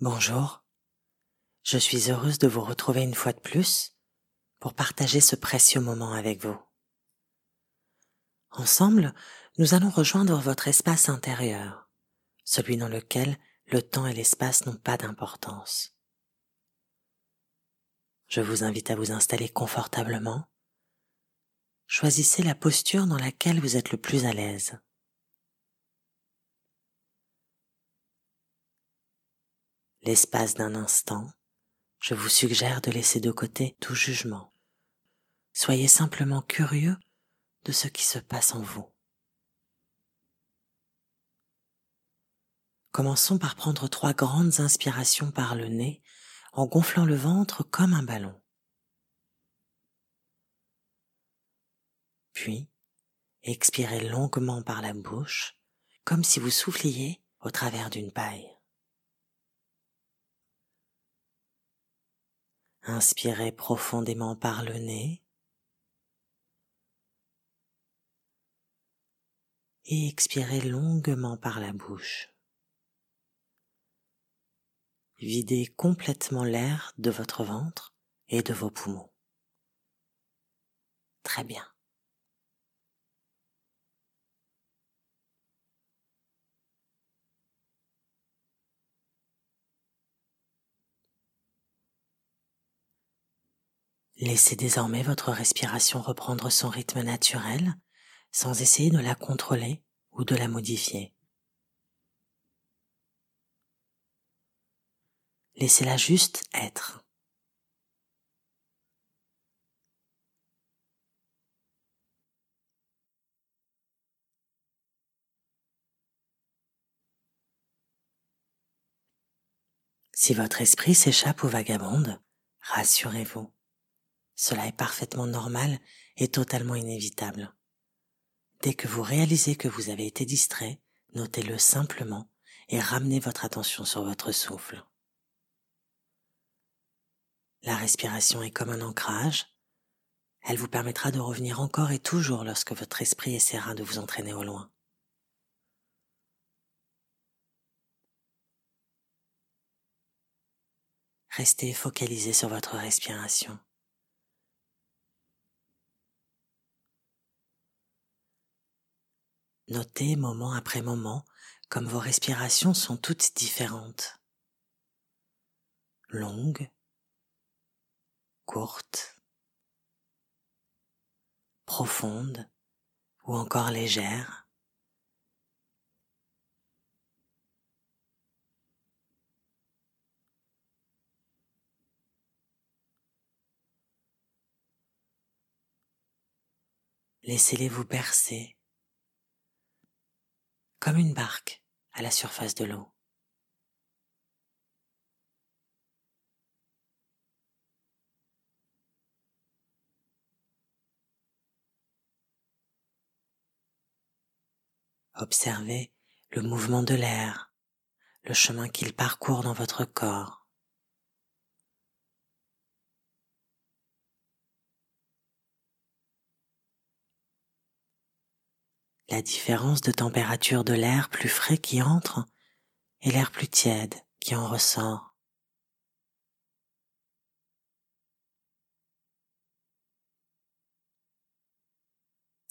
Bonjour, je suis heureuse de vous retrouver une fois de plus pour partager ce précieux moment avec vous. Ensemble, nous allons rejoindre votre espace intérieur, celui dans lequel le temps et l'espace n'ont pas d'importance. Je vous invite à vous installer confortablement. Choisissez la posture dans laquelle vous êtes le plus à l'aise. L'espace d'un instant, je vous suggère de laisser de côté tout jugement. Soyez simplement curieux de ce qui se passe en vous. Commençons par prendre trois grandes inspirations par le nez en gonflant le ventre comme un ballon. Puis, expirez longuement par la bouche comme si vous souffliez au travers d'une paille. Inspirez profondément par le nez et expirez longuement par la bouche. Videz complètement l'air de votre ventre et de vos poumons. Très bien. Laissez désormais votre respiration reprendre son rythme naturel sans essayer de la contrôler ou de la modifier. Laissez-la juste être. Si votre esprit s'échappe ou vagabonde, rassurez-vous. Cela est parfaitement normal et totalement inévitable. Dès que vous réalisez que vous avez été distrait, notez-le simplement et ramenez votre attention sur votre souffle. La respiration est comme un ancrage. Elle vous permettra de revenir encore et toujours lorsque votre esprit essaiera de vous entraîner au loin. Restez focalisé sur votre respiration. Notez moment après moment comme vos respirations sont toutes différentes. Longues, courtes, profondes ou encore légères. Laissez-les vous bercer comme une barque à la surface de l'eau. Observez le mouvement de l'air, le chemin qu'il parcourt dans votre corps. La différence de température de l'air plus frais qui entre et l'air plus tiède qui en ressort.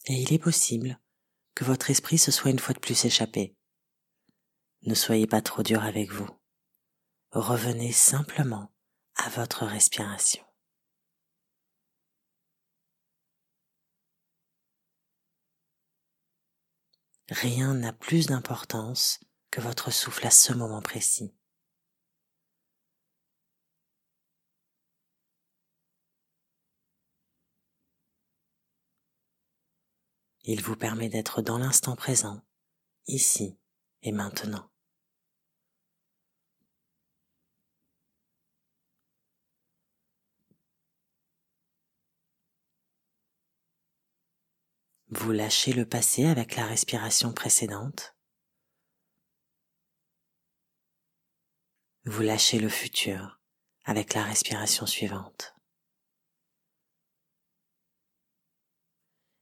Et il est possible que votre esprit se soit une fois de plus échappé. Ne soyez pas trop dur avec vous. Revenez simplement à votre respiration. Rien n'a plus d'importance que votre souffle à ce moment précis. Il vous permet d'être dans l'instant présent, ici et maintenant. Vous lâchez le passé avec la respiration précédente. Vous lâchez le futur avec la respiration suivante.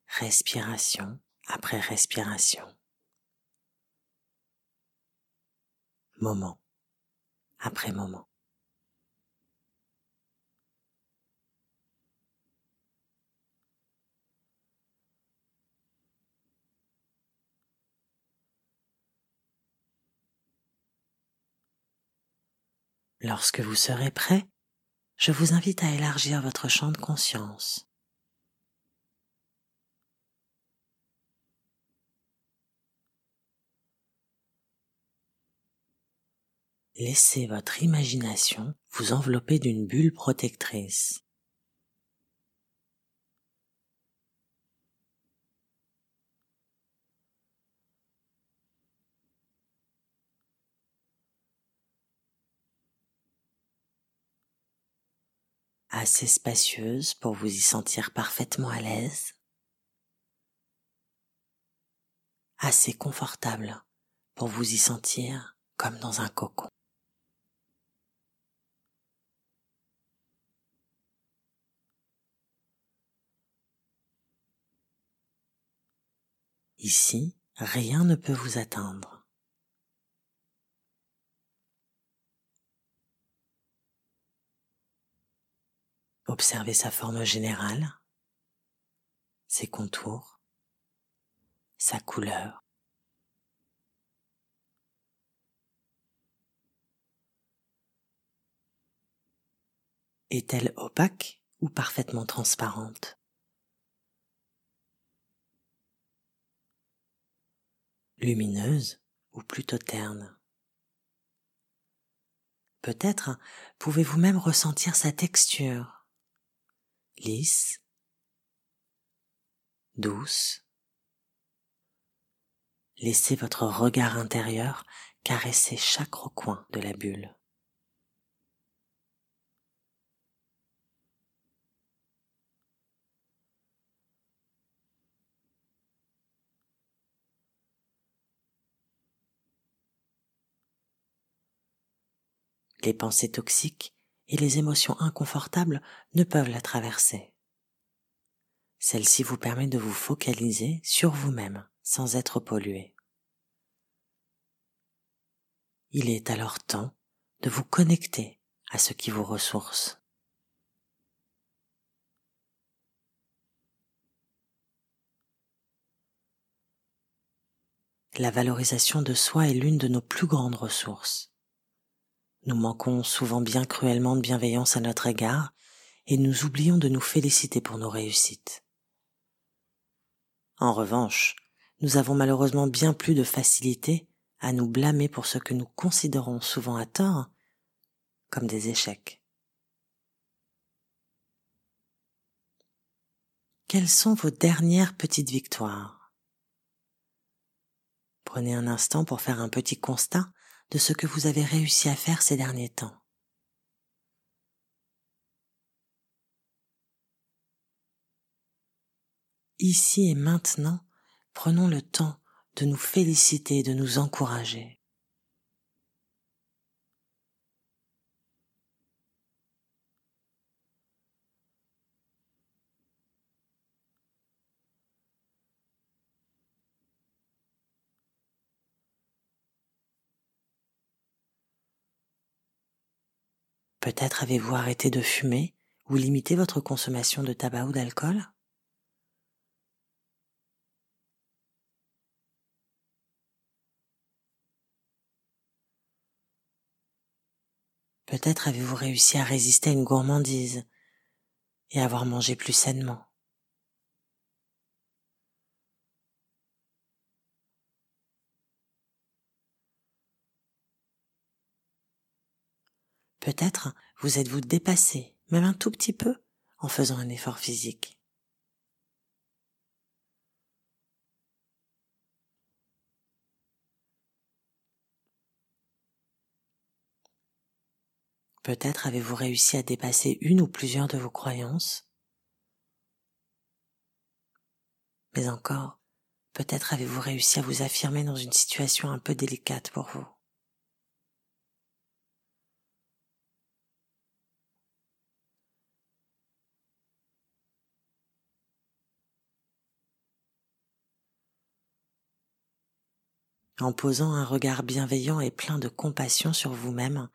Respiration après respiration. Moment après moment. Lorsque vous serez prêt, je vous invite à élargir votre champ de conscience. Laissez votre imagination vous envelopper d'une bulle protectrice. Assez spacieuse pour vous y sentir parfaitement à l'aise, assez confortable pour vous y sentir comme dans un cocon. Ici, rien ne peut vous atteindre. Observez sa forme générale, ses contours, sa couleur. Est-elle opaque ou parfaitement transparente? Lumineuse ou plutôt terne? Peut-être pouvez-vous même ressentir sa texture lisse, douce. Laissez votre regard intérieur caresser chaque recoin de la bulle. Les pensées toxiques et les émotions inconfortables ne peuvent la traverser. Celle-ci vous permet de vous focaliser sur vous-même sans être pollué. Il est alors temps de vous connecter à ce qui vous ressource. La valorisation de soi est l'une de nos plus grandes ressources. Nous manquons souvent bien cruellement de bienveillance à notre égard et nous oublions de nous féliciter pour nos réussites. En revanche, nous avons malheureusement bien plus de facilité à nous blâmer pour ce que nous considérons souvent à tort comme des échecs. Quelles sont vos dernières petites victoires? Prenez un instant pour faire un petit constat de ce que vous avez réussi à faire ces derniers temps. Ici et maintenant, prenons le temps de nous féliciter et de nous encourager. Peut-être avez-vous arrêté de fumer ou limité votre consommation de tabac ou d'alcool? Peut-être avez-vous réussi à résister à une gourmandise et avoir mangé plus sainement. Peut-être vous êtes-vous dépassé, même un tout petit peu, en faisant un effort physique. Peut-être avez-vous réussi à dépasser une ou plusieurs de vos croyances. Mais encore, peut-être avez-vous réussi à vous affirmer dans une situation un peu délicate pour vous. En posant un regard bienveillant et plein de compassion sur vous-même,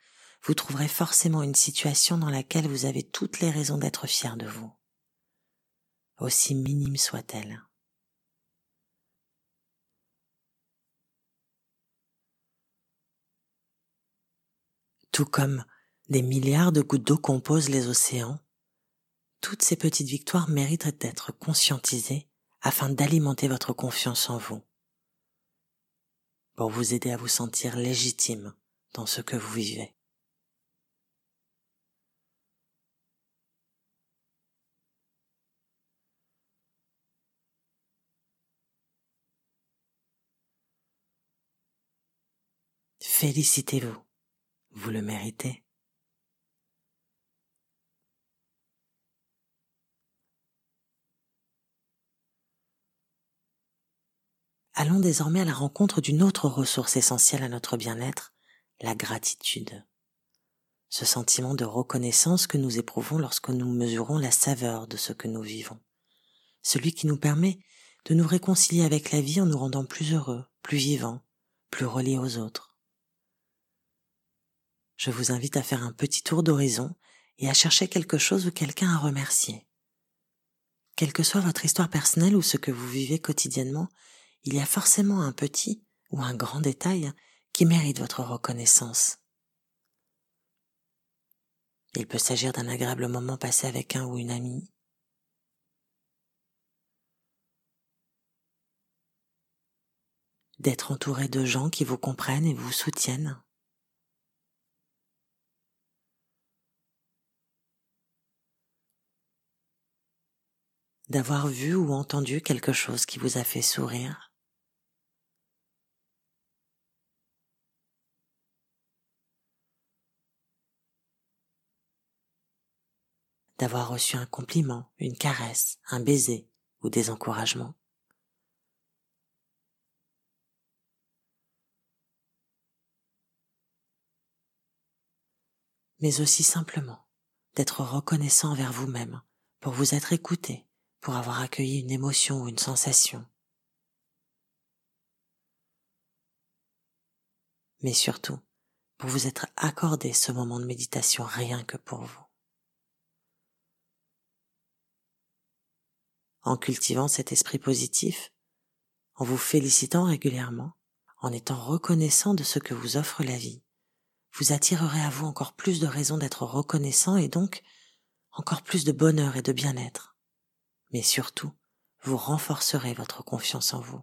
vous trouverez forcément une situation dans laquelle vous avez toutes les raisons d'être fier de vous, aussi minime soit-elle. Tout comme des milliards de gouttes d'eau composent les océans, toutes ces petites victoires méritent d'être conscientisées afin d'alimenter votre confiance en vous, pour vous aider à vous sentir légitime dans ce que vous vivez. Félicitez-vous, vous le méritez. Allons désormais à la rencontre d'une autre ressource essentielle à notre bien-être, la gratitude. Ce sentiment de reconnaissance que nous éprouvons lorsque nous mesurons la saveur de ce que nous vivons. Celui qui nous permet de nous réconcilier avec la vie en nous rendant plus heureux, plus vivants, plus reliés aux autres. Je vous invite à faire un petit tour d'horizon et à chercher quelque chose ou quelqu'un à remercier. Quelle que soit votre histoire personnelle ou ce que vous vivez quotidiennement, il y a forcément un petit ou un grand détail qui mérite votre reconnaissance. Il peut s'agir d'un agréable moment passé avec un ou une amie, d'être entouré de gens qui vous comprennent et vous soutiennent. d'avoir vu ou entendu quelque chose qui vous a fait sourire. D'avoir reçu un compliment, une caresse, un baiser ou des encouragements. Mais aussi simplement d'être reconnaissant envers vous-même pour vous être écouté, pour avoir accueilli une émotion ou une sensation. Mais surtout, pour vous être accordé ce moment de méditation rien que pour vous. En cultivant cet esprit positif, en vous félicitant régulièrement, en étant reconnaissant de ce que vous offre la vie, vous attirerez à vous encore plus de raisons d'être reconnaissant et donc encore plus de bonheur et de bien-être mais surtout, vous renforcerez votre confiance en vous.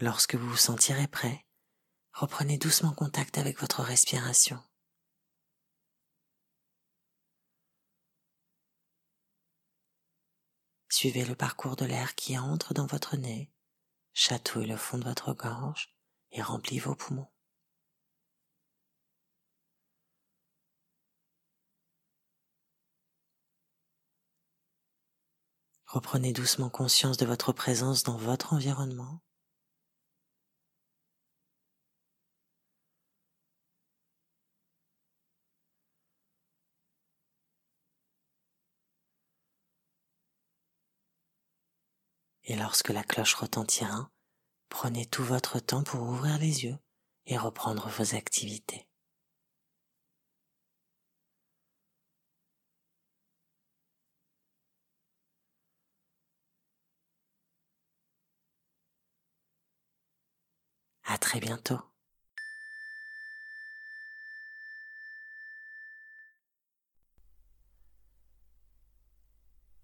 Lorsque vous vous sentirez prêt, reprenez doucement contact avec votre respiration. Suivez le parcours de l'air qui entre dans votre nez, chatouille le fond de votre gorge et remplit vos poumons. Reprenez doucement conscience de votre présence dans votre environnement. Et lorsque la cloche retentira, prenez tout votre temps pour ouvrir les yeux et reprendre vos activités. À très bientôt.